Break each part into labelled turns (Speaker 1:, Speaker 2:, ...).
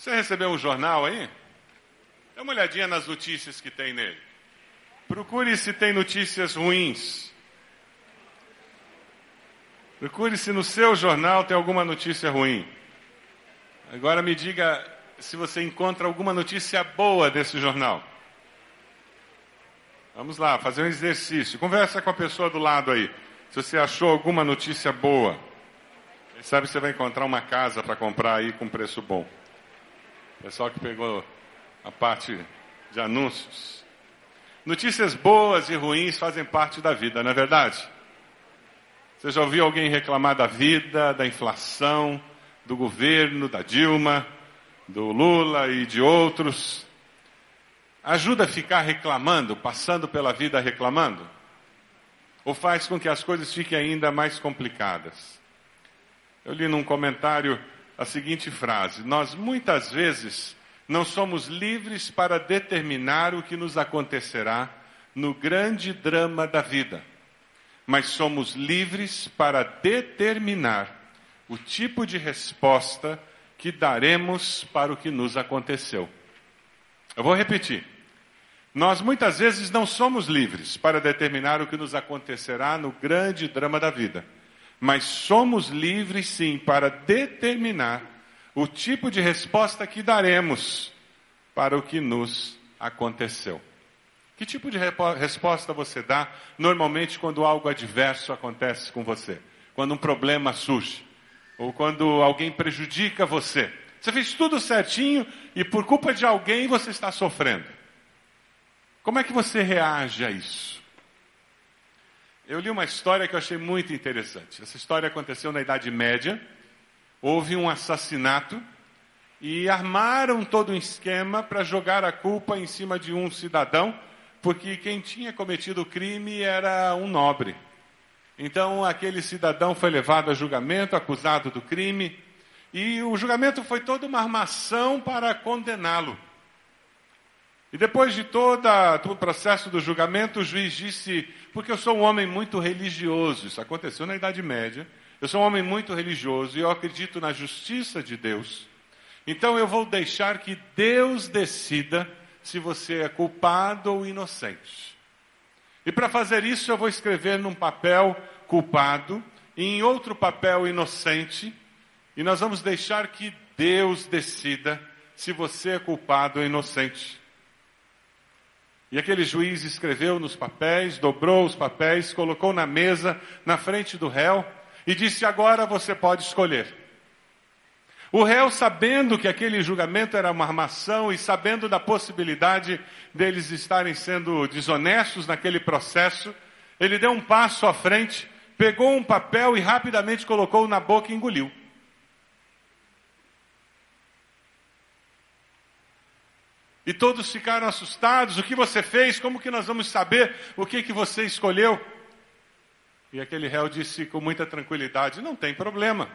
Speaker 1: Você recebeu um jornal aí? Dá uma olhadinha nas notícias que tem nele. Procure se tem notícias ruins. Procure se no seu jornal tem alguma notícia ruim. Agora me diga se você encontra alguma notícia boa desse jornal. Vamos lá, fazer um exercício. Conversa com a pessoa do lado aí. Se você achou alguma notícia boa. Quem sabe você vai encontrar uma casa para comprar aí com preço bom. Pessoal que pegou a parte de anúncios. Notícias boas e ruins fazem parte da vida, não é verdade? Você já ouviu alguém reclamar da vida, da inflação, do governo, da Dilma, do Lula e de outros? Ajuda a ficar reclamando, passando pela vida reclamando? Ou faz com que as coisas fiquem ainda mais complicadas? Eu li num comentário a seguinte frase: Nós muitas vezes não somos livres para determinar o que nos acontecerá no grande drama da vida, mas somos livres para determinar o tipo de resposta que daremos para o que nos aconteceu. Eu vou repetir. Nós muitas vezes não somos livres para determinar o que nos acontecerá no grande drama da vida mas somos livres sim para determinar o tipo de resposta que daremos para o que nos aconteceu. Que tipo de resposta você dá normalmente quando algo adverso acontece com você? Quando um problema surge? Ou quando alguém prejudica você? Você fez tudo certinho e por culpa de alguém você está sofrendo. Como é que você reage a isso? Eu li uma história que eu achei muito interessante. Essa história aconteceu na Idade Média. Houve um assassinato e armaram todo um esquema para jogar a culpa em cima de um cidadão, porque quem tinha cometido o crime era um nobre. Então aquele cidadão foi levado a julgamento, acusado do crime, e o julgamento foi toda uma armação para condená-lo. E depois de todo o processo do julgamento, o juiz disse: Porque eu sou um homem muito religioso, isso aconteceu na Idade Média. Eu sou um homem muito religioso e eu acredito na justiça de Deus. Então eu vou deixar que Deus decida se você é culpado ou inocente. E para fazer isso, eu vou escrever num papel culpado e em outro papel inocente, e nós vamos deixar que Deus decida se você é culpado ou inocente. E aquele juiz escreveu nos papéis, dobrou os papéis, colocou na mesa, na frente do réu, e disse: Agora você pode escolher. O réu, sabendo que aquele julgamento era uma armação e sabendo da possibilidade deles estarem sendo desonestos naquele processo, ele deu um passo à frente, pegou um papel e rapidamente colocou na boca e engoliu. E todos ficaram assustados. O que você fez? Como que nós vamos saber o que, que você escolheu? E aquele réu disse com muita tranquilidade: Não tem problema.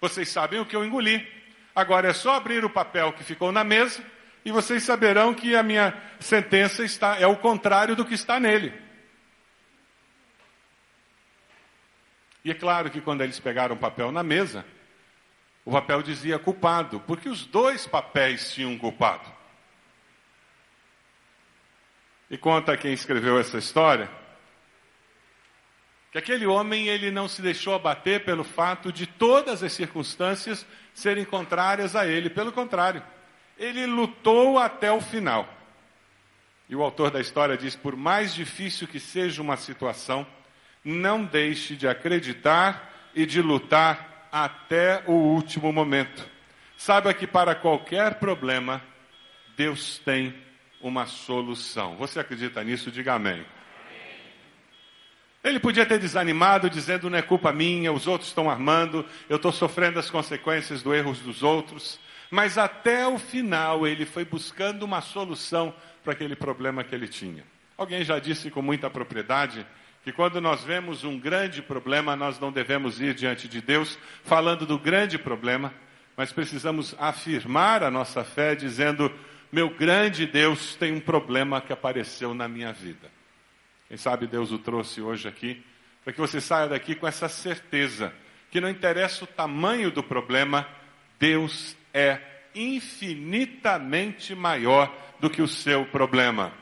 Speaker 1: Vocês sabem o que eu engoli. Agora é só abrir o papel que ficou na mesa e vocês saberão que a minha sentença está é o contrário do que está nele. E é claro que quando eles pegaram o papel na mesa, o papel dizia culpado, porque os dois papéis tinham culpado. E conta quem escreveu essa história que aquele homem ele não se deixou abater pelo fato de todas as circunstâncias serem contrárias a ele, pelo contrário, ele lutou até o final. E o autor da história diz: por mais difícil que seja uma situação, não deixe de acreditar e de lutar até o último momento. Saiba que para qualquer problema, Deus tem uma solução. Você acredita nisso? Diga amém. Ele podia ter desanimado, dizendo: não é culpa minha, os outros estão armando, eu estou sofrendo as consequências dos erros dos outros. Mas até o final ele foi buscando uma solução para aquele problema que ele tinha. Alguém já disse com muita propriedade que quando nós vemos um grande problema, nós não devemos ir diante de Deus falando do grande problema, mas precisamos afirmar a nossa fé dizendo: meu grande Deus tem um problema que apareceu na minha vida. Quem sabe Deus o trouxe hoje aqui, para que você saia daqui com essa certeza que não interessa o tamanho do problema, Deus é infinitamente maior do que o seu problema.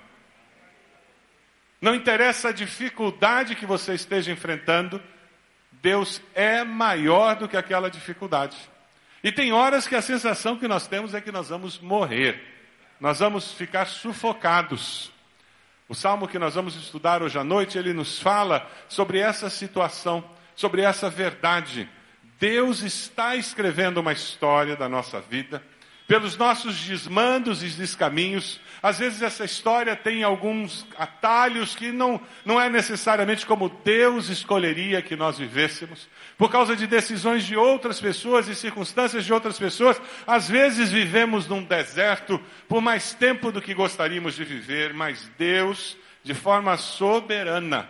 Speaker 1: Não interessa a dificuldade que você esteja enfrentando, Deus é maior do que aquela dificuldade. E tem horas que a sensação que nós temos é que nós vamos morrer, nós vamos ficar sufocados. O salmo que nós vamos estudar hoje à noite, ele nos fala sobre essa situação, sobre essa verdade. Deus está escrevendo uma história da nossa vida pelos nossos desmandos e descaminhos. Às vezes essa história tem alguns atalhos que não, não é necessariamente como Deus escolheria que nós vivêssemos. Por causa de decisões de outras pessoas e circunstâncias de outras pessoas, às vezes vivemos num deserto por mais tempo do que gostaríamos de viver, mas Deus, de forma soberana,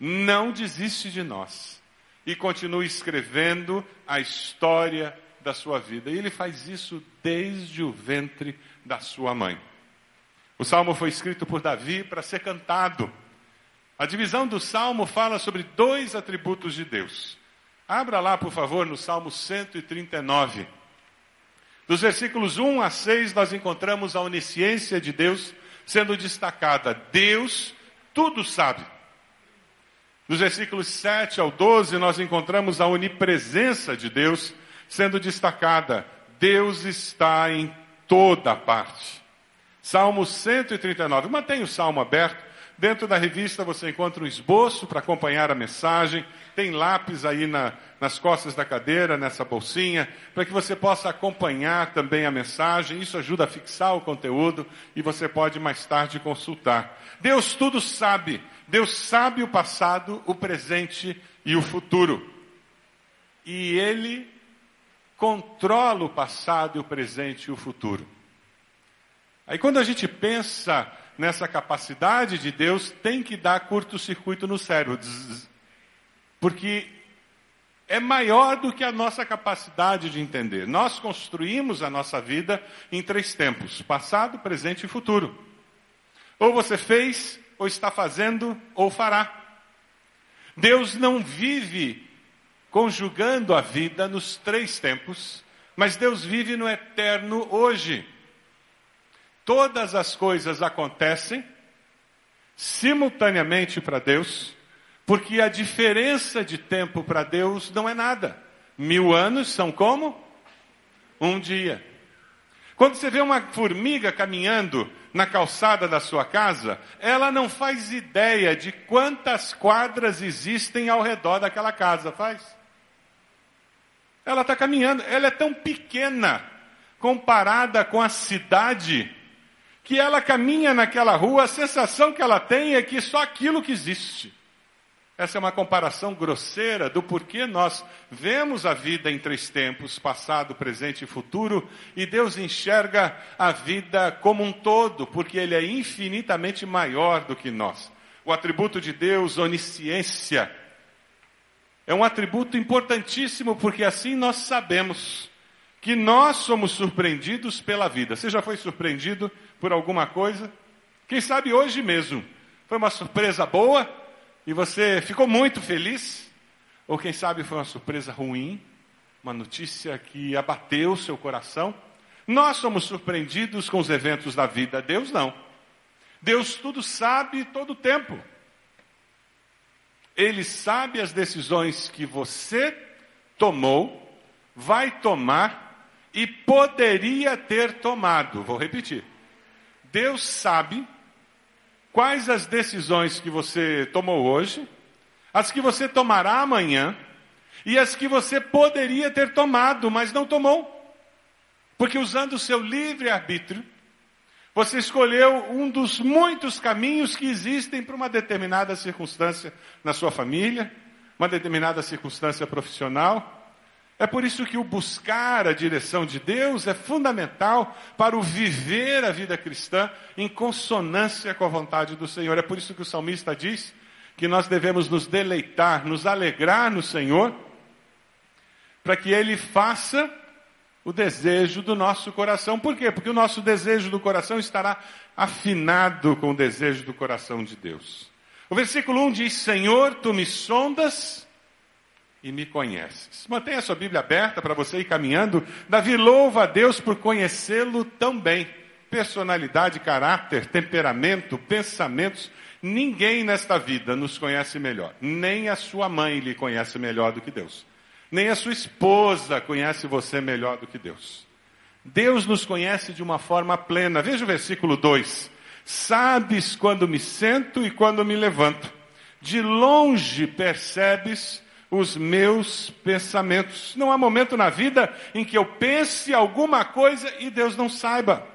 Speaker 1: não desiste de nós e continua escrevendo a história da sua vida. E ele faz isso desde o ventre da sua mãe. O salmo foi escrito por Davi para ser cantado. A divisão do salmo fala sobre dois atributos de Deus. Abra lá, por favor, no Salmo 139. Dos versículos 1 a 6, nós encontramos a onisciência de Deus sendo destacada. Deus tudo sabe. Dos versículos 7 ao 12, nós encontramos a onipresença de Deus sendo destacada. Deus está em toda parte. Salmo 139. Mantenha o salmo aberto. Dentro da revista você encontra um esboço para acompanhar a mensagem. Tem lápis aí na, nas costas da cadeira, nessa bolsinha, para que você possa acompanhar também a mensagem. Isso ajuda a fixar o conteúdo e você pode mais tarde consultar. Deus tudo sabe. Deus sabe o passado, o presente e o futuro. E Ele controla o passado, o presente e o futuro. Aí quando a gente pensa nessa capacidade de Deus, tem que dar curto-circuito no cérebro. Porque é maior do que a nossa capacidade de entender. Nós construímos a nossa vida em três tempos: passado, presente e futuro. Ou você fez, ou está fazendo, ou fará. Deus não vive conjugando a vida nos três tempos, mas Deus vive no eterno hoje. Todas as coisas acontecem simultaneamente para Deus, porque a diferença de tempo para Deus não é nada. Mil anos são como? Um dia. Quando você vê uma formiga caminhando na calçada da sua casa, ela não faz ideia de quantas quadras existem ao redor daquela casa, faz? Ela está caminhando, ela é tão pequena comparada com a cidade que ela caminha naquela rua, a sensação que ela tem é que só aquilo que existe. Essa é uma comparação grosseira do porquê nós vemos a vida em três tempos, passado, presente e futuro, e Deus enxerga a vida como um todo, porque Ele é infinitamente maior do que nós. O atributo de Deus, onisciência, é um atributo importantíssimo porque assim nós sabemos que nós somos surpreendidos pela vida. Você já foi surpreendido por alguma coisa? Quem sabe hoje mesmo foi uma surpresa boa e você ficou muito feliz? Ou quem sabe foi uma surpresa ruim, uma notícia que abateu seu coração? Nós somos surpreendidos com os eventos da vida, Deus não. Deus tudo sabe todo o tempo. Ele sabe as decisões que você tomou, vai tomar e poderia ter tomado. Vou repetir. Deus sabe quais as decisões que você tomou hoje, as que você tomará amanhã e as que você poderia ter tomado, mas não tomou. Porque usando o seu livre arbítrio, você escolheu um dos muitos caminhos que existem para uma determinada circunstância na sua família, uma determinada circunstância profissional. É por isso que o buscar a direção de Deus é fundamental para o viver a vida cristã em consonância com a vontade do Senhor. É por isso que o salmista diz que nós devemos nos deleitar, nos alegrar no Senhor, para que Ele faça o desejo do nosso coração. Por quê? Porque o nosso desejo do coração estará afinado com o desejo do coração de Deus. O versículo 1 diz: Senhor, tu me sondas e me conheces. Mantenha a sua Bíblia aberta para você ir caminhando. Davi louva a Deus por conhecê-lo tão bem. Personalidade, caráter, temperamento, pensamentos. Ninguém nesta vida nos conhece melhor. Nem a sua mãe lhe conhece melhor do que Deus. Nem a sua esposa conhece você melhor do que Deus. Deus nos conhece de uma forma plena. Veja o versículo 2. Sabes quando me sento e quando me levanto. De longe percebes os meus pensamentos. Não há momento na vida em que eu pense alguma coisa e Deus não saiba.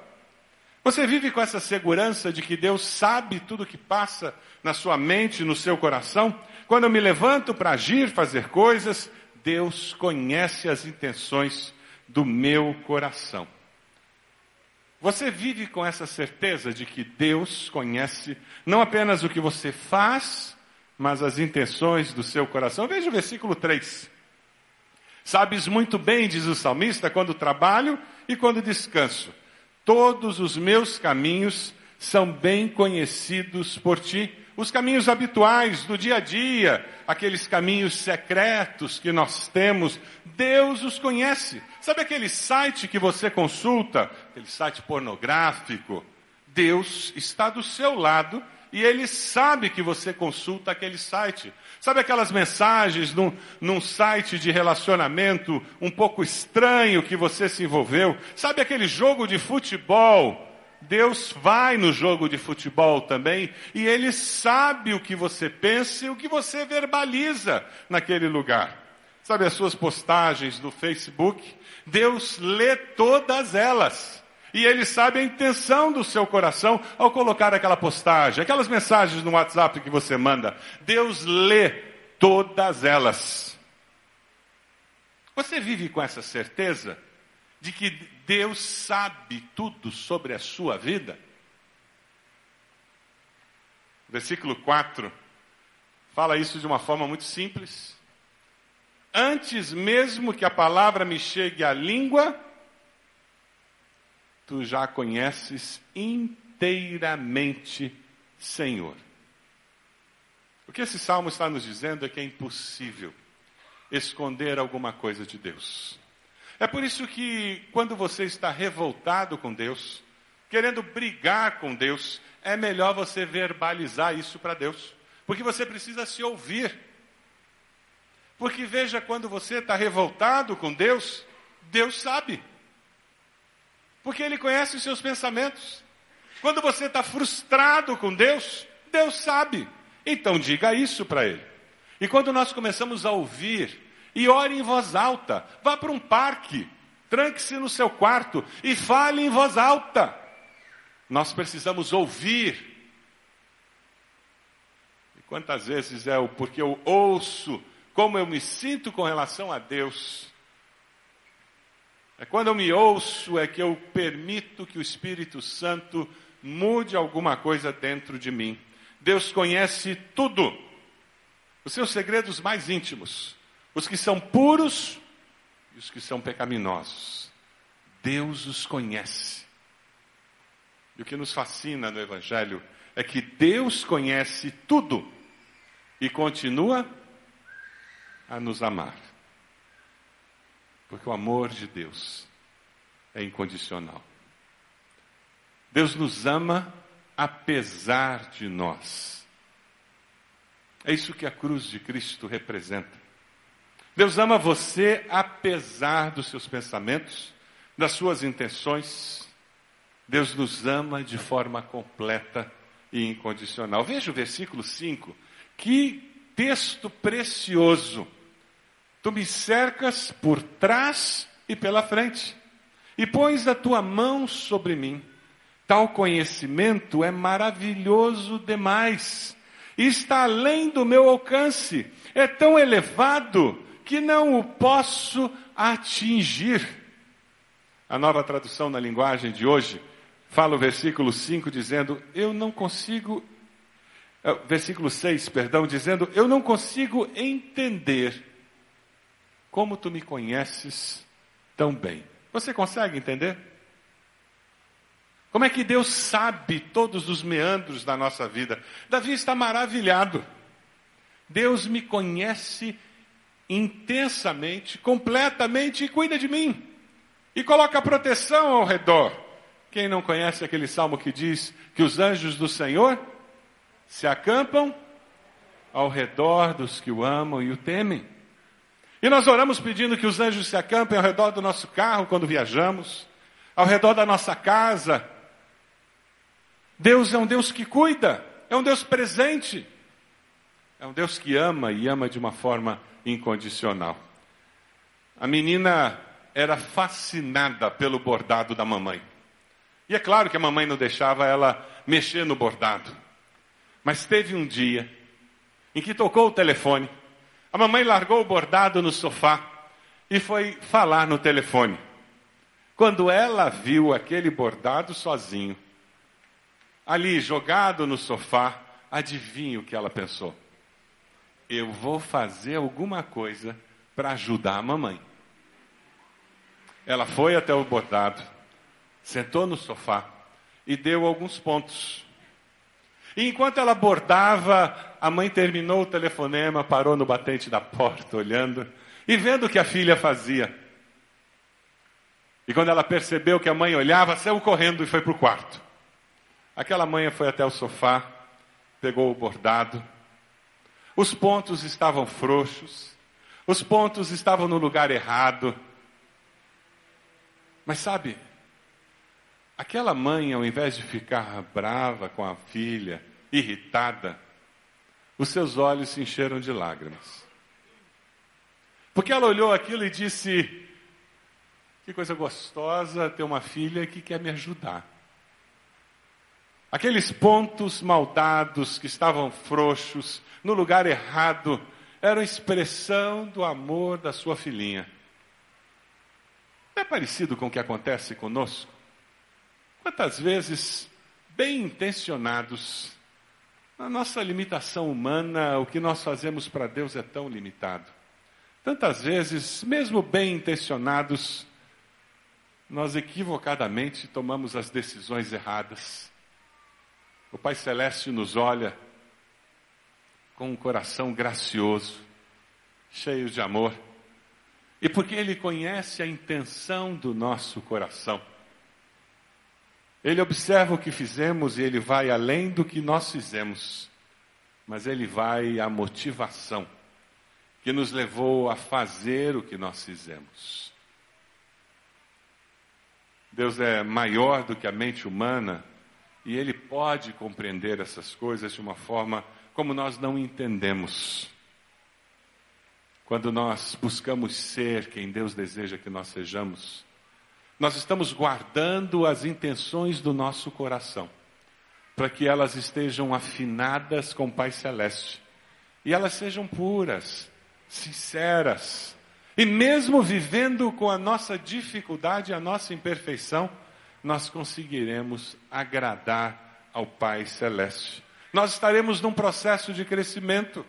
Speaker 1: Você vive com essa segurança de que Deus sabe tudo o que passa na sua mente, no seu coração? Quando eu me levanto para agir, fazer coisas, Deus conhece as intenções do meu coração. Você vive com essa certeza de que Deus conhece não apenas o que você faz, mas as intenções do seu coração. Veja o versículo 3. Sabes muito bem, diz o salmista, quando trabalho e quando descanso. Todos os meus caminhos são bem conhecidos por ti os caminhos habituais do dia a dia, aqueles caminhos secretos que nós temos, Deus os conhece. Sabe aquele site que você consulta, aquele site pornográfico? Deus está do seu lado e ele sabe que você consulta aquele site. Sabe aquelas mensagens num, num, site de relacionamento um pouco estranho que você se envolveu? Sabe aquele jogo de futebol Deus vai no jogo de futebol também e Ele sabe o que você pensa e o que você verbaliza naquele lugar. Sabe as suas postagens no Facebook? Deus lê todas elas. E Ele sabe a intenção do seu coração ao colocar aquela postagem, aquelas mensagens no WhatsApp que você manda. Deus lê todas elas. Você vive com essa certeza? De que Deus sabe tudo sobre a sua vida? Versículo 4 fala isso de uma forma muito simples. Antes mesmo que a palavra me chegue à língua, tu já conheces inteiramente, Senhor. O que esse salmo está nos dizendo é que é impossível esconder alguma coisa de Deus. É por isso que quando você está revoltado com Deus, querendo brigar com Deus, é melhor você verbalizar isso para Deus. Porque você precisa se ouvir. Porque veja, quando você está revoltado com Deus, Deus sabe. Porque Ele conhece os seus pensamentos. Quando você está frustrado com Deus, Deus sabe. Então diga isso para Ele. E quando nós começamos a ouvir e ore em voz alta. Vá para um parque, tranque-se no seu quarto e fale em voz alta. Nós precisamos ouvir. E quantas vezes é o porque eu ouço como eu me sinto com relação a Deus. É quando eu me ouço é que eu permito que o Espírito Santo mude alguma coisa dentro de mim. Deus conhece tudo, os seus segredos mais íntimos os que são puros e os que são pecaminosos. Deus os conhece. E o que nos fascina no Evangelho é que Deus conhece tudo e continua a nos amar. Porque o amor de Deus é incondicional. Deus nos ama apesar de nós. É isso que a cruz de Cristo representa. Deus ama você apesar dos seus pensamentos, das suas intenções. Deus nos ama de forma completa e incondicional. Veja o versículo 5. Que texto precioso. Tu me cercas por trás e pela frente, e pões a tua mão sobre mim. Tal conhecimento é maravilhoso demais, e está além do meu alcance, é tão elevado que não o posso atingir. A nova tradução na linguagem de hoje fala o versículo 5 dizendo: Eu não consigo. É, versículo 6, perdão, dizendo: Eu não consigo entender como tu me conheces tão bem. Você consegue entender? Como é que Deus sabe todos os meandros da nossa vida? Davi está maravilhado. Deus me conhece intensamente, completamente e cuida de mim. E coloca proteção ao redor. Quem não conhece aquele salmo que diz que os anjos do Senhor se acampam ao redor dos que o amam e o temem? E nós oramos pedindo que os anjos se acampem ao redor do nosso carro quando viajamos, ao redor da nossa casa. Deus é um Deus que cuida, é um Deus presente, é um Deus que ama e ama de uma forma incondicional. A menina era fascinada pelo bordado da mamãe. E é claro que a mamãe não deixava ela mexer no bordado. Mas teve um dia em que tocou o telefone a mamãe largou o bordado no sofá e foi falar no telefone. Quando ela viu aquele bordado sozinho, ali jogado no sofá, adivinha o que ela pensou? Eu vou fazer alguma coisa para ajudar a mamãe. Ela foi até o bordado, sentou no sofá e deu alguns pontos. E enquanto ela bordava, a mãe terminou o telefonema, parou no batente da porta, olhando e vendo o que a filha fazia. E quando ela percebeu que a mãe olhava, saiu correndo e foi para o quarto. Aquela mãe foi até o sofá, pegou o bordado. Os pontos estavam frouxos, os pontos estavam no lugar errado. Mas sabe, Aquela mãe, ao invés de ficar brava com a filha, irritada, os seus olhos se encheram de lágrimas. Porque ela olhou aquilo e disse: Que coisa gostosa ter uma filha que quer me ajudar. Aqueles pontos maldados que estavam frouxos, no lugar errado, eram expressão do amor da sua filhinha. É parecido com o que acontece conosco? Quantas vezes, bem intencionados, na nossa limitação humana, o que nós fazemos para Deus é tão limitado. Tantas vezes, mesmo bem intencionados, nós equivocadamente tomamos as decisões erradas. O Pai Celeste nos olha com um coração gracioso, cheio de amor, e porque Ele conhece a intenção do nosso coração, ele observa o que fizemos e ele vai além do que nós fizemos, mas ele vai à motivação que nos levou a fazer o que nós fizemos. Deus é maior do que a mente humana e ele pode compreender essas coisas de uma forma como nós não entendemos. Quando nós buscamos ser quem Deus deseja que nós sejamos, nós estamos guardando as intenções do nosso coração, para que elas estejam afinadas com o Pai Celeste e elas sejam puras, sinceras. E mesmo vivendo com a nossa dificuldade, a nossa imperfeição, nós conseguiremos agradar ao Pai Celeste. Nós estaremos num processo de crescimento.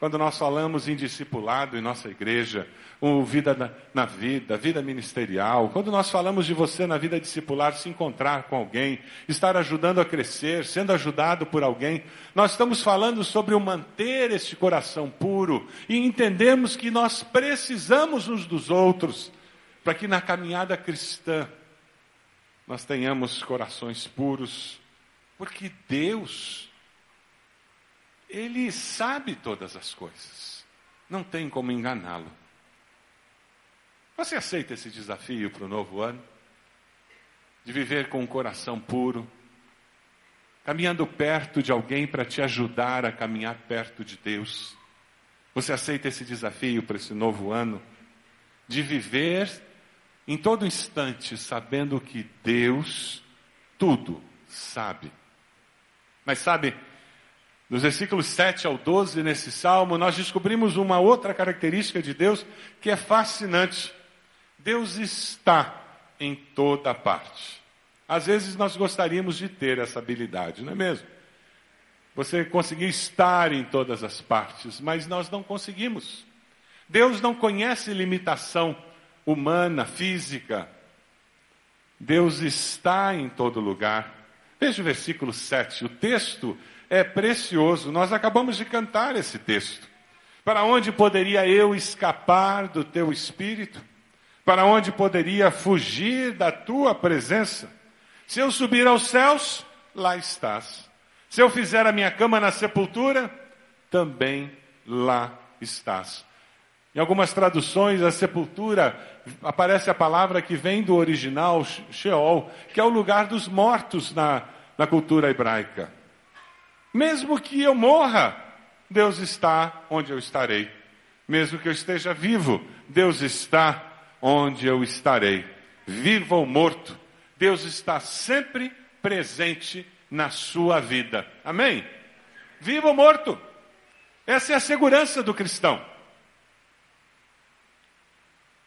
Speaker 1: Quando nós falamos em discipulado em nossa igreja, o vida na, na, vida, vida ministerial, quando nós falamos de você na vida discipular, se encontrar com alguém, estar ajudando a crescer, sendo ajudado por alguém, nós estamos falando sobre o manter este coração puro e entendemos que nós precisamos uns dos outros para que na caminhada cristã nós tenhamos corações puros, porque Deus ele sabe todas as coisas. Não tem como enganá-lo. Você aceita esse desafio para o novo ano? De viver com um coração puro, caminhando perto de alguém para te ajudar a caminhar perto de Deus. Você aceita esse desafio para esse novo ano? De viver em todo instante sabendo que Deus tudo sabe. Mas sabe, nos versículos 7 ao 12, nesse salmo, nós descobrimos uma outra característica de Deus que é fascinante. Deus está em toda parte. Às vezes nós gostaríamos de ter essa habilidade, não é mesmo? Você conseguir estar em todas as partes, mas nós não conseguimos. Deus não conhece limitação humana, física. Deus está em todo lugar. Veja o versículo 7. O texto é precioso. Nós acabamos de cantar esse texto. Para onde poderia eu escapar do teu espírito? Para onde poderia fugir da tua presença? Se eu subir aos céus, lá estás. Se eu fizer a minha cama na sepultura, também lá estás. Em algumas traduções, a sepultura aparece a palavra que vem do original Sheol, que é o lugar dos mortos na, na cultura hebraica. Mesmo que eu morra, Deus está onde eu estarei. Mesmo que eu esteja vivo, Deus está onde eu estarei. Vivo ou morto, Deus está sempre presente na sua vida. Amém? Vivo ou morto. Essa é a segurança do cristão.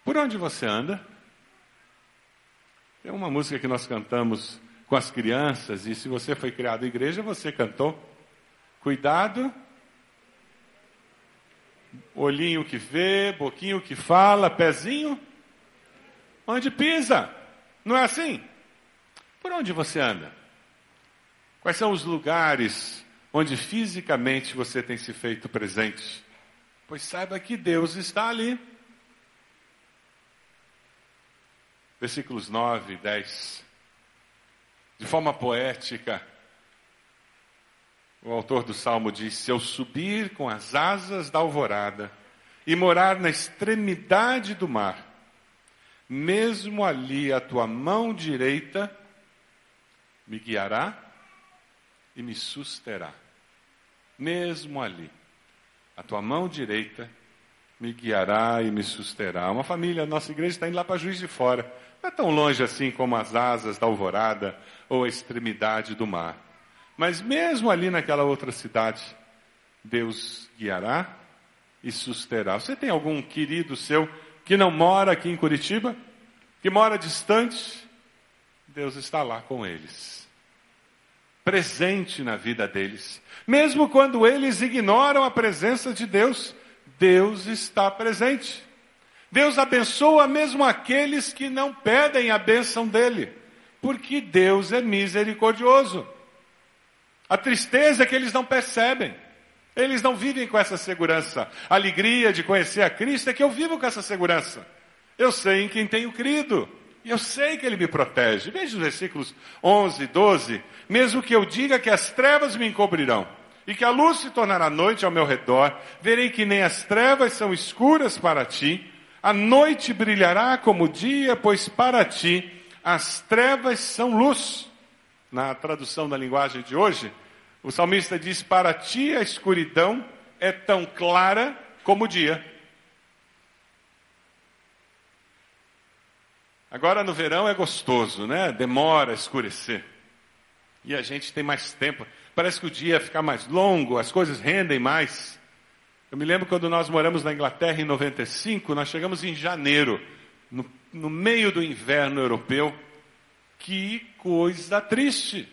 Speaker 1: Por onde você anda? Tem uma música que nós cantamos com as crianças, e se você foi criado em igreja, você cantou. Cuidado, olhinho que vê, boquinho que fala, pezinho, onde pisa. Não é assim? Por onde você anda? Quais são os lugares onde fisicamente você tem se feito presente? Pois saiba que Deus está ali. Versículos 9 e 10. De forma poética, o autor do salmo diz: Se eu subir com as asas da alvorada e morar na extremidade do mar, mesmo ali a tua mão direita me guiará e me susterá. Mesmo ali, a tua mão direita me guiará e me susterá. Uma família, nossa igreja está indo lá para Juiz de Fora. Não é tão longe assim como as asas da alvorada ou a extremidade do mar. Mas mesmo ali naquela outra cidade, Deus guiará e susterá. Você tem algum querido seu que não mora aqui em Curitiba? Que mora distante? Deus está lá com eles. Presente na vida deles. Mesmo quando eles ignoram a presença de Deus, Deus está presente. Deus abençoa mesmo aqueles que não pedem a bênção dele, porque Deus é misericordioso. A tristeza é que eles não percebem. Eles não vivem com essa segurança. A alegria de conhecer a Cristo é que eu vivo com essa segurança. Eu sei em quem tenho crido. E eu sei que Ele me protege. Veja os versículos 11 e 12. Mesmo que eu diga que as trevas me encobrirão e que a luz se tornará noite ao meu redor, verei que nem as trevas são escuras para ti, a noite brilhará como o dia, pois para ti as trevas são luz. Na tradução da linguagem de hoje, o salmista diz: Para ti a escuridão é tão clara como o dia. Agora no verão é gostoso, né? Demora a escurecer. E a gente tem mais tempo. Parece que o dia fica mais longo, as coisas rendem mais. Eu me lembro quando nós moramos na Inglaterra em 95, nós chegamos em janeiro, no, no meio do inverno europeu. Que coisa triste!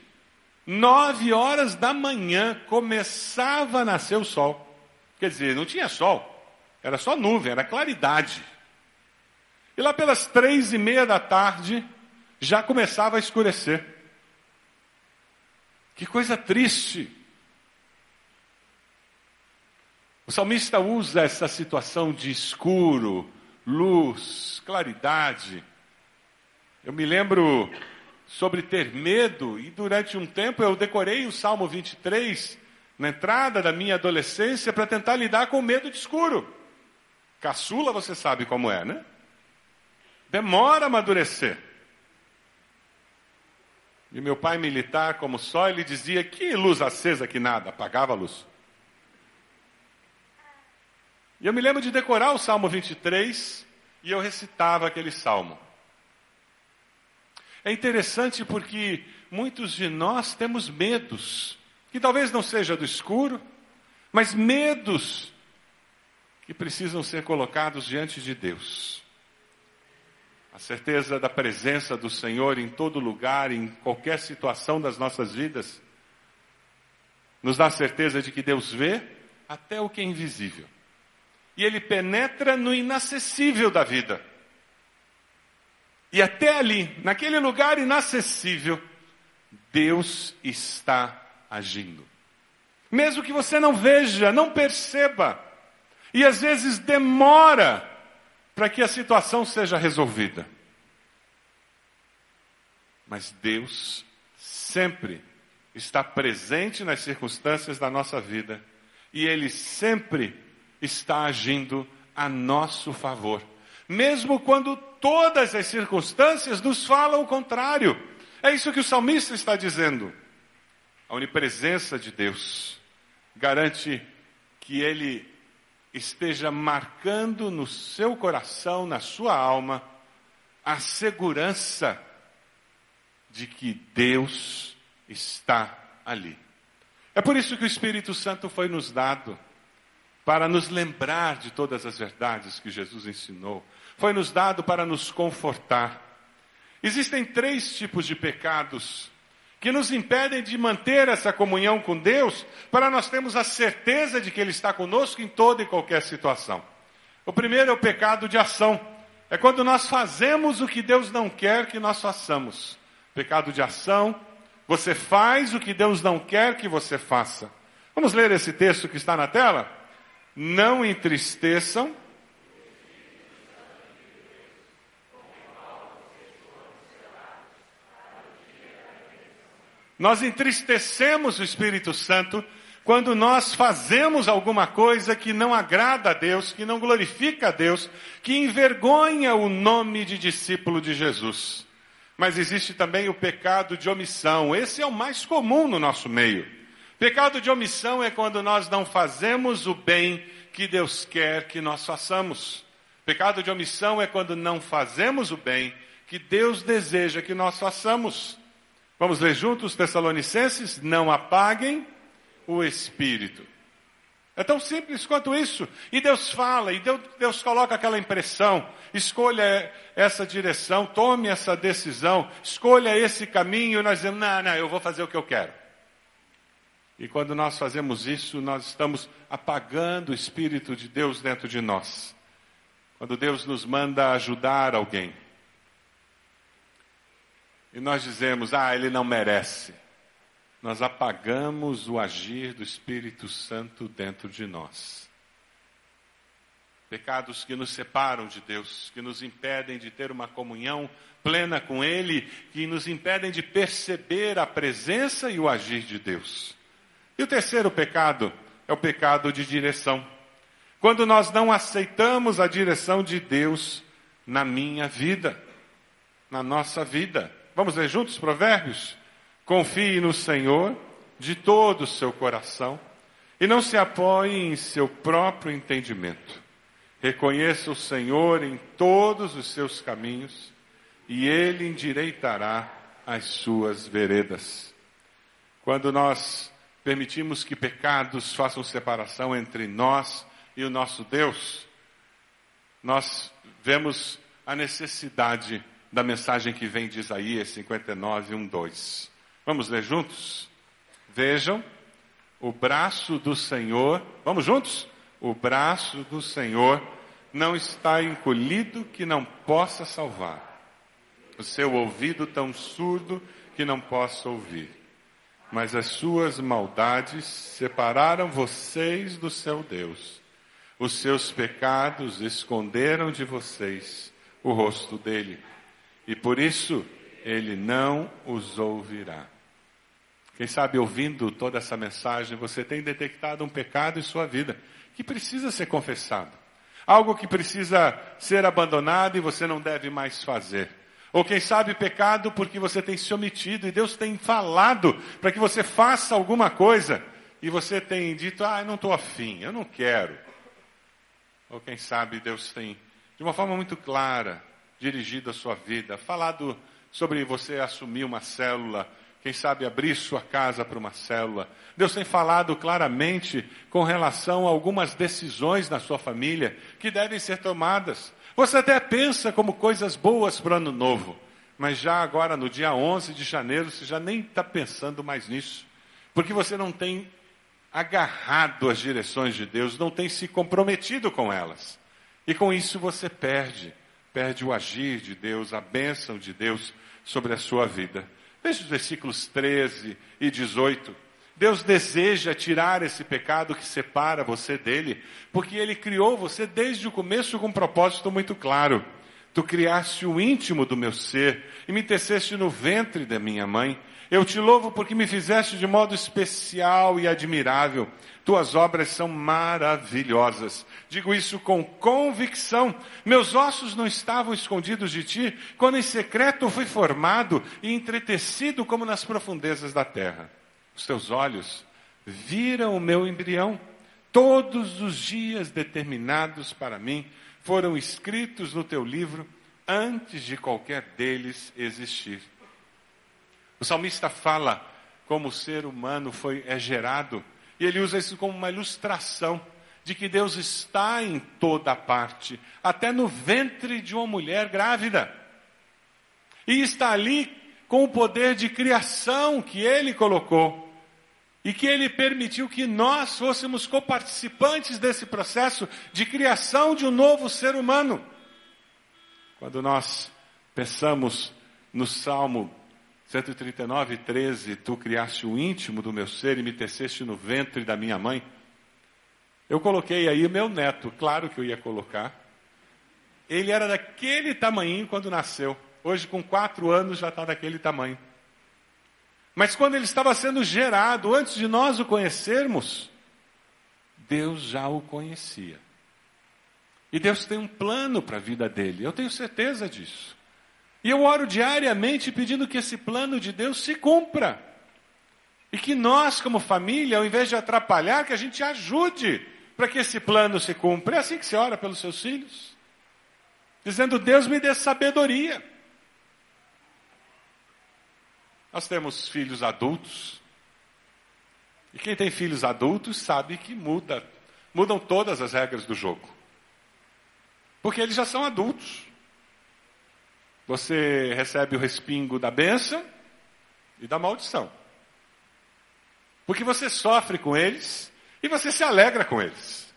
Speaker 1: Nove horas da manhã começava a nascer o sol. Quer dizer, não tinha sol, era só nuvem, era claridade. E lá pelas três e meia da tarde já começava a escurecer. Que coisa triste! O salmista usa essa situação de escuro, luz, claridade. Eu me lembro sobre ter medo, e durante um tempo eu decorei o Salmo 23 na entrada da minha adolescência para tentar lidar com o medo de escuro. Caçula, você sabe como é, né? Demora a amadurecer. E meu pai militar, como só, ele dizia que luz acesa que nada, apagava a luz. E eu me lembro de decorar o Salmo 23 e eu recitava aquele salmo. É interessante porque muitos de nós temos medos, que talvez não seja do escuro, mas medos que precisam ser colocados diante de Deus. A certeza da presença do Senhor em todo lugar, em qualquer situação das nossas vidas, nos dá a certeza de que Deus vê até o que é invisível e ele penetra no inacessível da vida. E até ali, naquele lugar inacessível, Deus está agindo. Mesmo que você não veja, não perceba, E às vezes demora para que a situação seja resolvida. Mas Deus sempre está presente nas circunstâncias da nossa vida e Ele sempre está agindo a nosso favor, mesmo quando todas as circunstâncias nos falam o contrário. É isso que o salmista está dizendo. A onipresença de Deus garante que Ele esteja marcando no seu coração, na sua alma, a segurança de que Deus está ali. É por isso que o Espírito Santo foi nos dado para nos lembrar de todas as verdades que Jesus ensinou. Foi nos dado para nos confortar. Existem três tipos de pecados que nos impedem de manter essa comunhão com Deus, para nós termos a certeza de que Ele está conosco em toda e qualquer situação. O primeiro é o pecado de ação. É quando nós fazemos o que Deus não quer que nós façamos. Pecado de ação, você faz o que Deus não quer que você faça. Vamos ler esse texto que está na tela? Não entristeçam Nós entristecemos o Espírito Santo quando nós fazemos alguma coisa que não agrada a Deus, que não glorifica a Deus, que envergonha o nome de discípulo de Jesus. Mas existe também o pecado de omissão. Esse é o mais comum no nosso meio. Pecado de omissão é quando nós não fazemos o bem que Deus quer que nós façamos. Pecado de omissão é quando não fazemos o bem que Deus deseja que nós façamos. Vamos ler juntos Tessalonicenses? Não apaguem o espírito. É tão simples quanto isso. E Deus fala, e Deus, Deus coloca aquela impressão. Escolha essa direção, tome essa decisão, escolha esse caminho. E nós dizemos, não, não, eu vou fazer o que eu quero. E quando nós fazemos isso, nós estamos apagando o Espírito de Deus dentro de nós. Quando Deus nos manda ajudar alguém. E nós dizemos, ah, ele não merece nós apagamos o agir do Espírito Santo dentro de nós. Pecados que nos separam de Deus, que nos impedem de ter uma comunhão plena com Ele, que nos impedem de perceber a presença e o agir de Deus. E o terceiro pecado é o pecado de direção. Quando nós não aceitamos a direção de Deus na minha vida, na nossa vida. Vamos ler juntos Provérbios? Confie no Senhor de todo o seu coração e não se apoie em seu próprio entendimento. Reconheça o Senhor em todos os seus caminhos e ele endireitará as suas veredas. Quando nós permitimos que pecados façam separação entre nós e o nosso Deus, nós vemos a necessidade da mensagem que vem de Isaías 59, 1, 2. Vamos ler juntos? Vejam, o braço do Senhor, vamos juntos? O braço do Senhor não está encolhido que não possa salvar, o seu ouvido tão surdo que não possa ouvir. Mas as suas maldades separaram vocês do seu Deus. Os seus pecados esconderam de vocês o rosto dele. E por isso ele não os ouvirá. Quem sabe ouvindo toda essa mensagem, você tem detectado um pecado em sua vida que precisa ser confessado. Algo que precisa ser abandonado e você não deve mais fazer. Ou quem sabe pecado porque você tem se omitido e Deus tem falado para que você faça alguma coisa e você tem dito, ah, eu não estou afim, eu não quero. Ou quem sabe Deus tem, de uma forma muito clara, dirigido a sua vida, falado sobre você assumir uma célula quem sabe abrir sua casa para uma célula. Deus tem falado claramente com relação a algumas decisões na sua família que devem ser tomadas. Você até pensa como coisas boas para o ano novo, mas já agora, no dia 11 de janeiro, você já nem está pensando mais nisso, porque você não tem agarrado as direções de Deus, não tem se comprometido com elas. E com isso você perde, perde o agir de Deus, a bênção de Deus sobre a sua vida. Veja os versículos 13 e 18. Deus deseja tirar esse pecado que separa você dele, porque ele criou você desde o começo com um propósito muito claro. Tu criaste o íntimo do meu ser e me teceste no ventre da minha mãe. Eu te louvo porque me fizeste de modo especial e admirável. Tuas obras são maravilhosas. Digo isso com convicção. Meus ossos não estavam escondidos de ti, quando em secreto fui formado e entretecido como nas profundezas da terra. Os teus olhos viram o meu embrião. Todos os dias determinados para mim foram escritos no teu livro antes de qualquer deles existir. O salmista fala como o ser humano foi é gerado e ele usa isso como uma ilustração de que Deus está em toda parte, até no ventre de uma mulher grávida. E está ali com o poder de criação que ele colocou e que ele permitiu que nós fôssemos coparticipantes desse processo de criação de um novo ser humano. Quando nós pensamos no Salmo 139, 13, tu criaste o íntimo do meu ser e me teceste no ventre da minha mãe. Eu coloquei aí meu neto, claro que eu ia colocar. Ele era daquele tamanho quando nasceu. Hoje, com quatro anos, já está daquele tamanho. Mas quando ele estava sendo gerado, antes de nós o conhecermos, Deus já o conhecia. E Deus tem um plano para a vida dele, eu tenho certeza disso. E eu oro diariamente pedindo que esse plano de Deus se cumpra. E que nós, como família, ao invés de atrapalhar, que a gente ajude para que esse plano se cumpra. É assim que você ora pelos seus filhos? Dizendo, Deus me dê sabedoria. Nós temos filhos adultos. E quem tem filhos adultos sabe que muda, mudam todas as regras do jogo. Porque eles já são adultos. Você recebe o respingo da bênção e da maldição. Porque você sofre com eles e você se alegra com eles.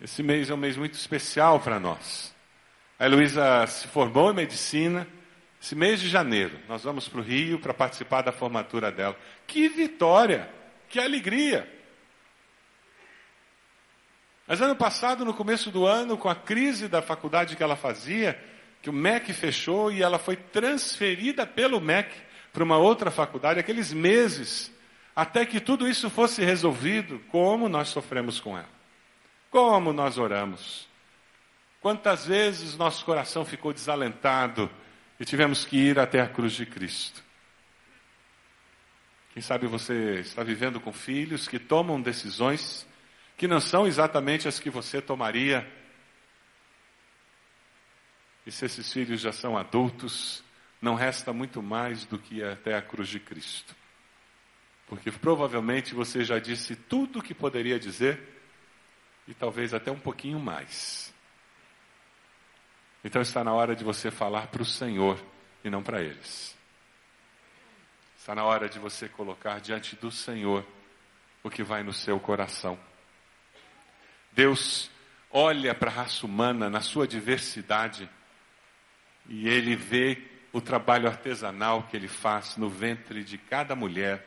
Speaker 1: Esse mês é um mês muito especial para nós. A Heloísa se formou em medicina esse mês de janeiro, nós vamos para o Rio para participar da formatura dela. Que vitória! Que alegria! Mas ano passado, no começo do ano, com a crise da faculdade que ela fazia, que o MEC fechou e ela foi transferida pelo MEC para uma outra faculdade, aqueles meses, até que tudo isso fosse resolvido, como nós sofremos com ela. Como nós oramos. Quantas vezes nosso coração ficou desalentado e tivemos que ir até a cruz de Cristo. Quem sabe você está vivendo com filhos que tomam decisões que não são exatamente as que você tomaria. E se esses filhos já são adultos, não resta muito mais do que ir até a cruz de Cristo. Porque provavelmente você já disse tudo o que poderia dizer e talvez até um pouquinho mais. Então está na hora de você falar para o Senhor e não para eles. Está na hora de você colocar diante do Senhor o que vai no seu coração. Deus olha para a raça humana na sua diversidade e ele vê o trabalho artesanal que ele faz no ventre de cada mulher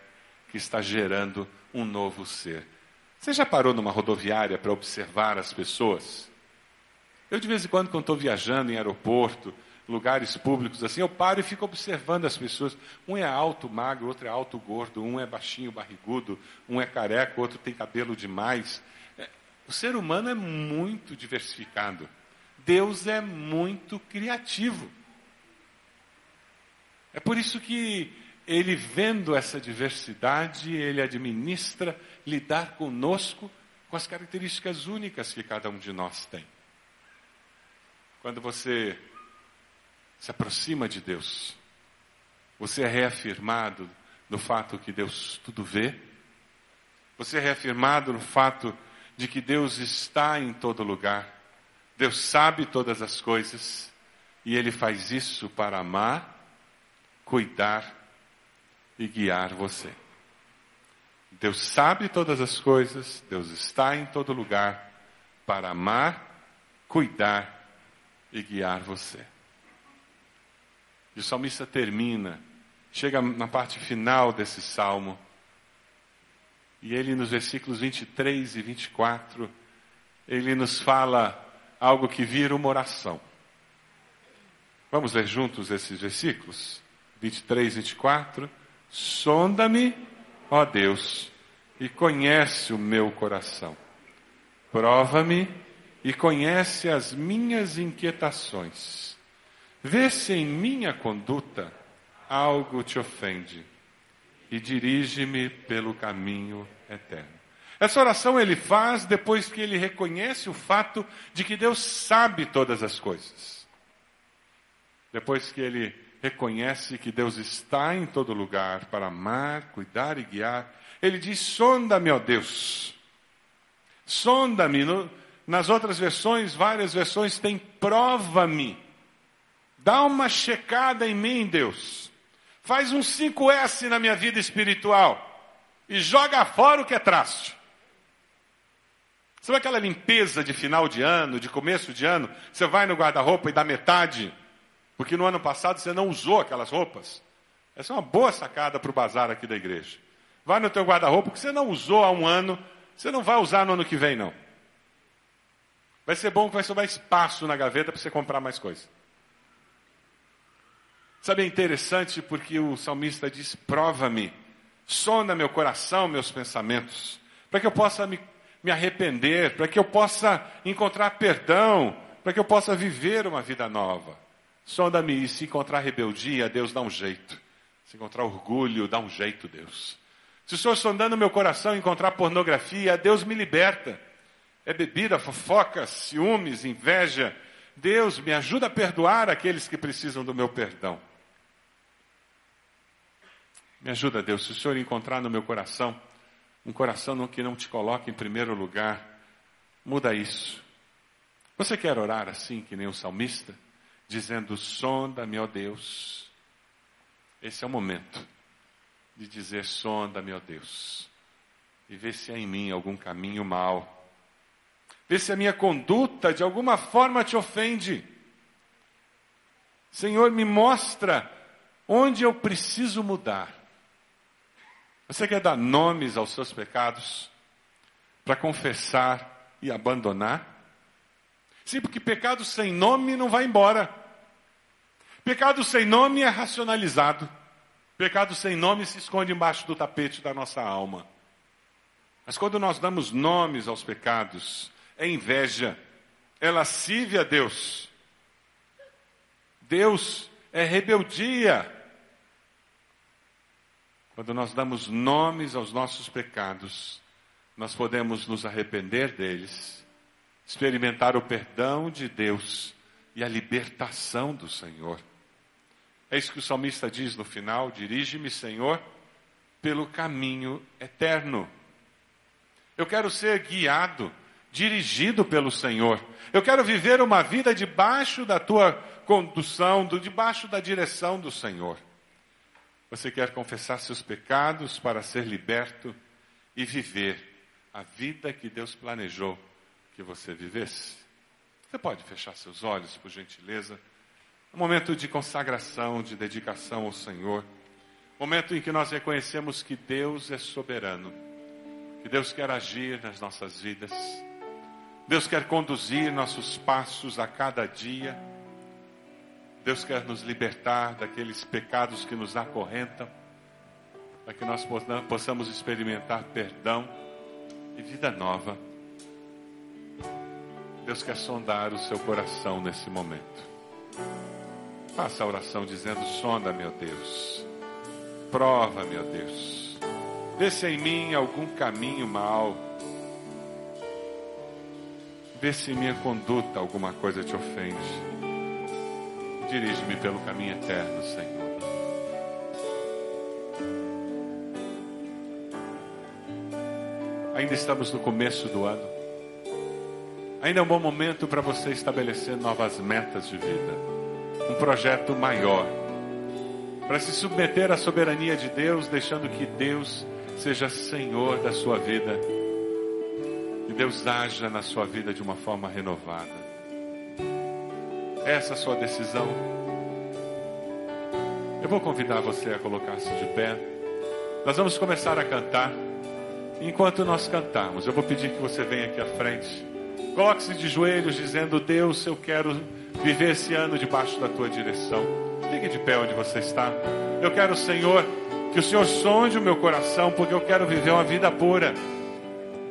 Speaker 1: que está gerando um novo ser. Você já parou numa rodoviária para observar as pessoas? Eu, de vez em quando, quando estou viajando em aeroporto, lugares públicos assim, eu paro e fico observando as pessoas. Um é alto, magro, outro é alto, gordo, um é baixinho, barrigudo, um é careca, outro tem cabelo demais. É, o ser humano é muito diversificado. Deus é muito criativo. É por isso que ele, vendo essa diversidade, ele administra lidar conosco com as características únicas que cada um de nós tem. Quando você se aproxima de Deus, você é reafirmado no fato que Deus tudo vê, você é reafirmado no fato de que Deus está em todo lugar, Deus sabe todas as coisas e Ele faz isso para amar, cuidar e guiar você. Deus sabe todas as coisas, Deus está em todo lugar para amar, cuidar e guiar você. E o salmista termina chega na parte final desse salmo. E ele, nos versículos 23 e 24, ele nos fala algo que vira uma oração. Vamos ler juntos esses versículos? 23 e 24. Sonda-me, ó Deus, e conhece o meu coração. Prova-me e conhece as minhas inquietações. Vê se em minha conduta algo te ofende e dirige-me pelo caminho eterno. Essa oração ele faz depois que ele reconhece o fato de que Deus sabe todas as coisas. Depois que ele reconhece que Deus está em todo lugar para amar, cuidar e guiar, ele diz: Sonda-me, ó Deus. Sonda-me. Nas outras versões, várias versões, tem prova-me. Dá uma checada em mim, Deus. Faz um 5S na minha vida espiritual. E joga fora o que é traste. Sabe aquela limpeza de final de ano, de começo de ano? Você vai no guarda-roupa e dá metade, porque no ano passado você não usou aquelas roupas. Essa é uma boa sacada para o bazar aqui da igreja. Vai no teu guarda-roupa que você não usou há um ano, você não vai usar no ano que vem, não. Vai ser bom que vai sobrar espaço na gaveta para você comprar mais coisa. Sabe, é interessante porque o salmista diz: prova-me, sonda meu coração, meus pensamentos, para que eu possa me me arrepender, para que eu possa encontrar perdão, para que eu possa viver uma vida nova. Sonda-me e se encontrar rebeldia, Deus dá um jeito. Se encontrar orgulho, dá um jeito, Deus. Se o Senhor sondando meu coração encontrar pornografia, Deus me liberta. É bebida, fofoca, ciúmes, inveja. Deus me ajuda a perdoar aqueles que precisam do meu perdão. Me ajuda, Deus, se o Senhor encontrar no meu coração um coração que não te coloca em primeiro lugar, muda isso. Você quer orar assim, que nem o salmista, dizendo: Sonda-me, ó Deus. Esse é o momento de dizer: Sonda-me, ó Deus, e vê se há em mim algum caminho mau. Vê se a minha conduta de alguma forma te ofende. Senhor, me mostra onde eu preciso mudar. Você quer dar nomes aos seus pecados para confessar e abandonar? Sim, porque pecado sem nome não vai embora. Pecado sem nome é racionalizado. Pecado sem nome se esconde embaixo do tapete da nossa alma. Mas quando nós damos nomes aos pecados, é inveja, é lascívia a Deus. Deus é rebeldia. Quando nós damos nomes aos nossos pecados, nós podemos nos arrepender deles, experimentar o perdão de Deus e a libertação do Senhor. É isso que o salmista diz no final: dirige-me, Senhor, pelo caminho eterno. Eu quero ser guiado, dirigido pelo Senhor. Eu quero viver uma vida debaixo da tua condução, debaixo da direção do Senhor. Você quer confessar seus pecados para ser liberto e viver a vida que Deus planejou que você vivesse? Você pode fechar seus olhos, por gentileza? Um momento de consagração, de dedicação ao Senhor. Momento em que nós reconhecemos que Deus é soberano, que Deus quer agir nas nossas vidas. Deus quer conduzir nossos passos a cada dia Deus quer nos libertar daqueles pecados que nos acorrentam, para que nós possamos experimentar perdão e vida nova. Deus quer sondar o seu coração nesse momento. Faça a oração dizendo: Sonda, meu Deus. Prova, meu Deus. Vê se em mim algum caminho mau. Vê se em minha conduta alguma coisa te ofende. Dirige-me pelo caminho eterno, Senhor. Ainda estamos no começo do ano. Ainda é um bom momento para você estabelecer novas metas de vida. Um projeto maior. Para se submeter à soberania de Deus, deixando que Deus seja Senhor da sua vida. Deus haja na sua vida de uma forma renovada essa sua decisão. Eu
Speaker 2: vou convidar você a colocar-se de pé. Nós vamos começar a cantar. Enquanto nós cantarmos, eu vou pedir que você venha aqui à frente. Coloque-se de joelhos, dizendo: Deus, eu quero viver esse ano debaixo da tua direção. Fique de pé onde você está. Eu quero, Senhor, que o Senhor sonde o meu coração, porque eu quero viver uma vida pura.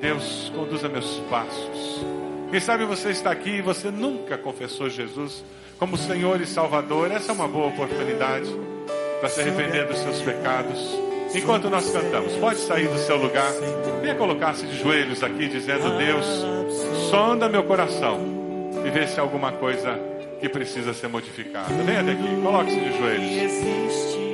Speaker 2: Deus, conduza meus passos. Quem sabe você está aqui e você nunca confessou Jesus como Senhor e Salvador. Essa é uma boa oportunidade para se arrepender dos seus pecados. Enquanto nós cantamos, pode sair do seu lugar, venha colocar-se de joelhos aqui, dizendo: Deus, sonda meu coração e vê se há alguma coisa que precisa ser modificada. Venha até aqui, coloque-se de joelhos.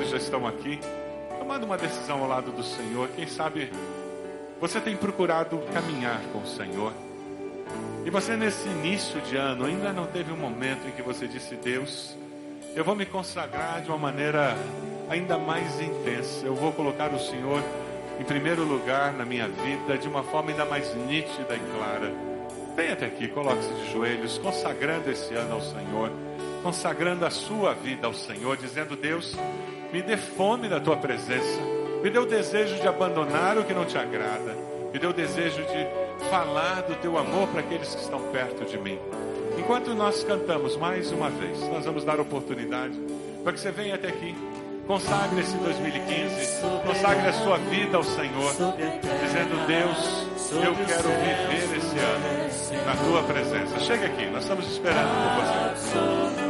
Speaker 2: Já estão aqui, tomando uma decisão ao lado do Senhor. Quem sabe você tem procurado caminhar com o Senhor. E você, nesse início de ano, ainda não teve um momento em que você disse: Deus, eu vou me consagrar de uma maneira ainda mais intensa. Eu vou colocar o Senhor em primeiro lugar na minha vida, de uma forma ainda mais nítida e clara. Venha até aqui, coloque-se de joelhos, consagrando esse ano ao Senhor, consagrando a sua vida ao Senhor, dizendo: Deus, me dê fome da tua presença, me dê o desejo de abandonar o que não te agrada, me dê o desejo de falar do teu amor para aqueles que estão perto de mim. Enquanto nós cantamos mais uma vez, nós vamos dar oportunidade para que você venha até aqui, consagre esse 2015, consagre a sua vida ao Senhor, dizendo: Deus, eu quero viver esse ano na tua presença. Chega aqui, nós estamos esperando por você.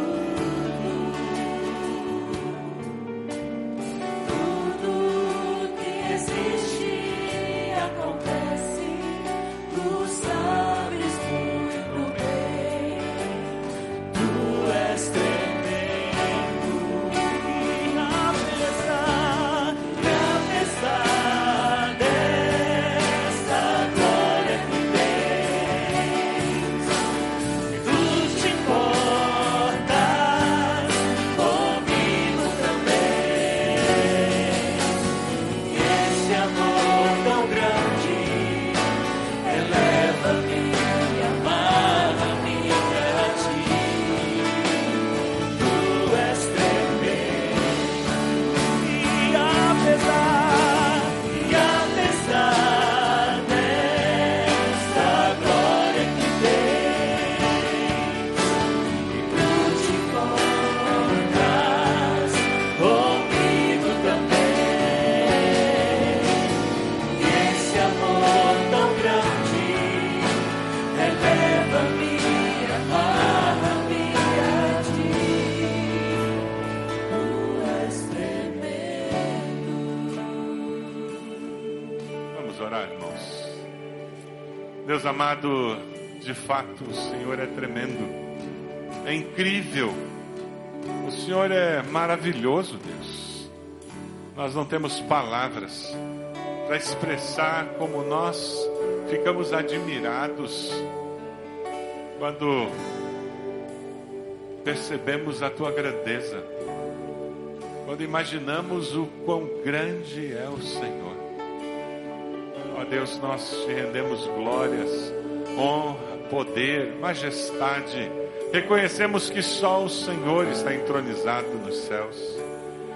Speaker 2: Amado, de fato, o Senhor é tremendo, é incrível, o Senhor é maravilhoso, Deus. Nós não temos palavras para expressar como nós ficamos admirados quando percebemos a tua grandeza, quando imaginamos o quão grande é o Senhor. Ó Deus, nós te rendemos glórias, honra, poder, majestade. Reconhecemos que só o Senhor está entronizado nos céus.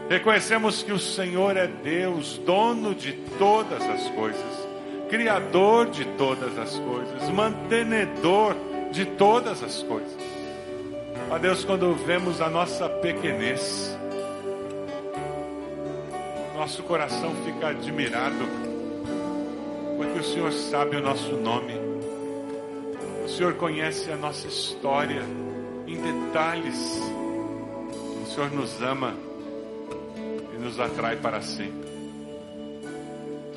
Speaker 1: Reconhecemos que o Senhor é Deus, dono de todas as coisas, Criador de todas as coisas, mantenedor de todas as coisas. Ó Deus, quando vemos a nossa pequenez, nosso coração fica admirado, porque o Senhor sabe o nosso nome, o Senhor conhece a nossa história em detalhes, o Senhor nos ama e nos atrai para si.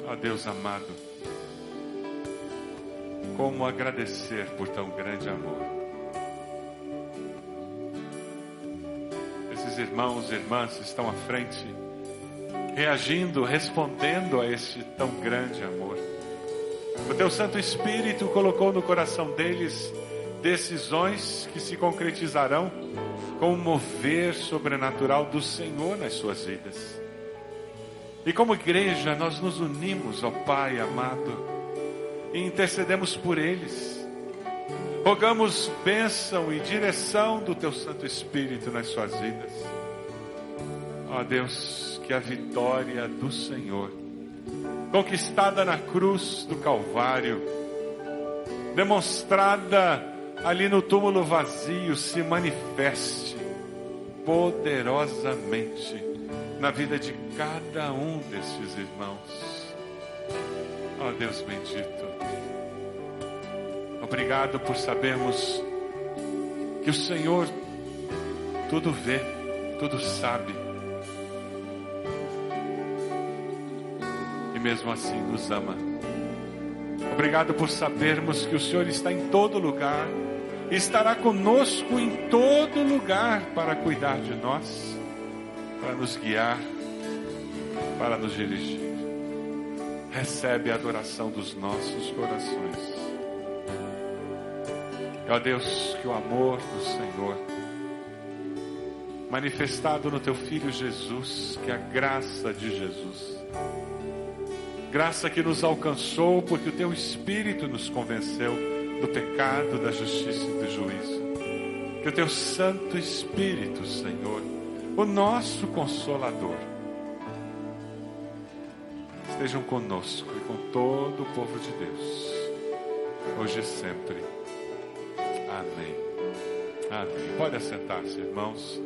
Speaker 1: Ó Deus amado, como agradecer por tão grande amor. Esses irmãos e irmãs estão à frente, reagindo, respondendo a este tão grande amor. O teu Santo Espírito colocou no coração deles decisões que se concretizarão com o mover sobrenatural do Senhor nas suas vidas. E como igreja, nós nos unimos ao Pai amado e intercedemos por eles. Rogamos bênção e direção do Teu Santo Espírito nas suas vidas. Ó Deus, que a vitória do Senhor, conquistada na cruz do Calvário, demonstrada ali no túmulo vazio, se manifeste poderosamente na vida de cada um destes irmãos. Ó Deus bendito, obrigado por sabermos que o Senhor tudo vê, tudo sabe. E mesmo assim nos ama. Obrigado por sabermos que o Senhor está em todo lugar estará conosco em todo lugar para cuidar de nós, para nos guiar, para nos dirigir. Recebe a adoração dos nossos corações. Ó Deus, que o amor do Senhor, manifestado no Teu Filho Jesus, que a graça de Jesus, graça que nos alcançou porque o Teu Espírito nos convenceu do pecado, da justiça e do juízo. Que o Teu Santo Espírito, Senhor, o nosso Consolador, estejam conosco e com todo o povo de Deus, hoje e sempre. Amém. Amém. Pode assentar-se, irmãos.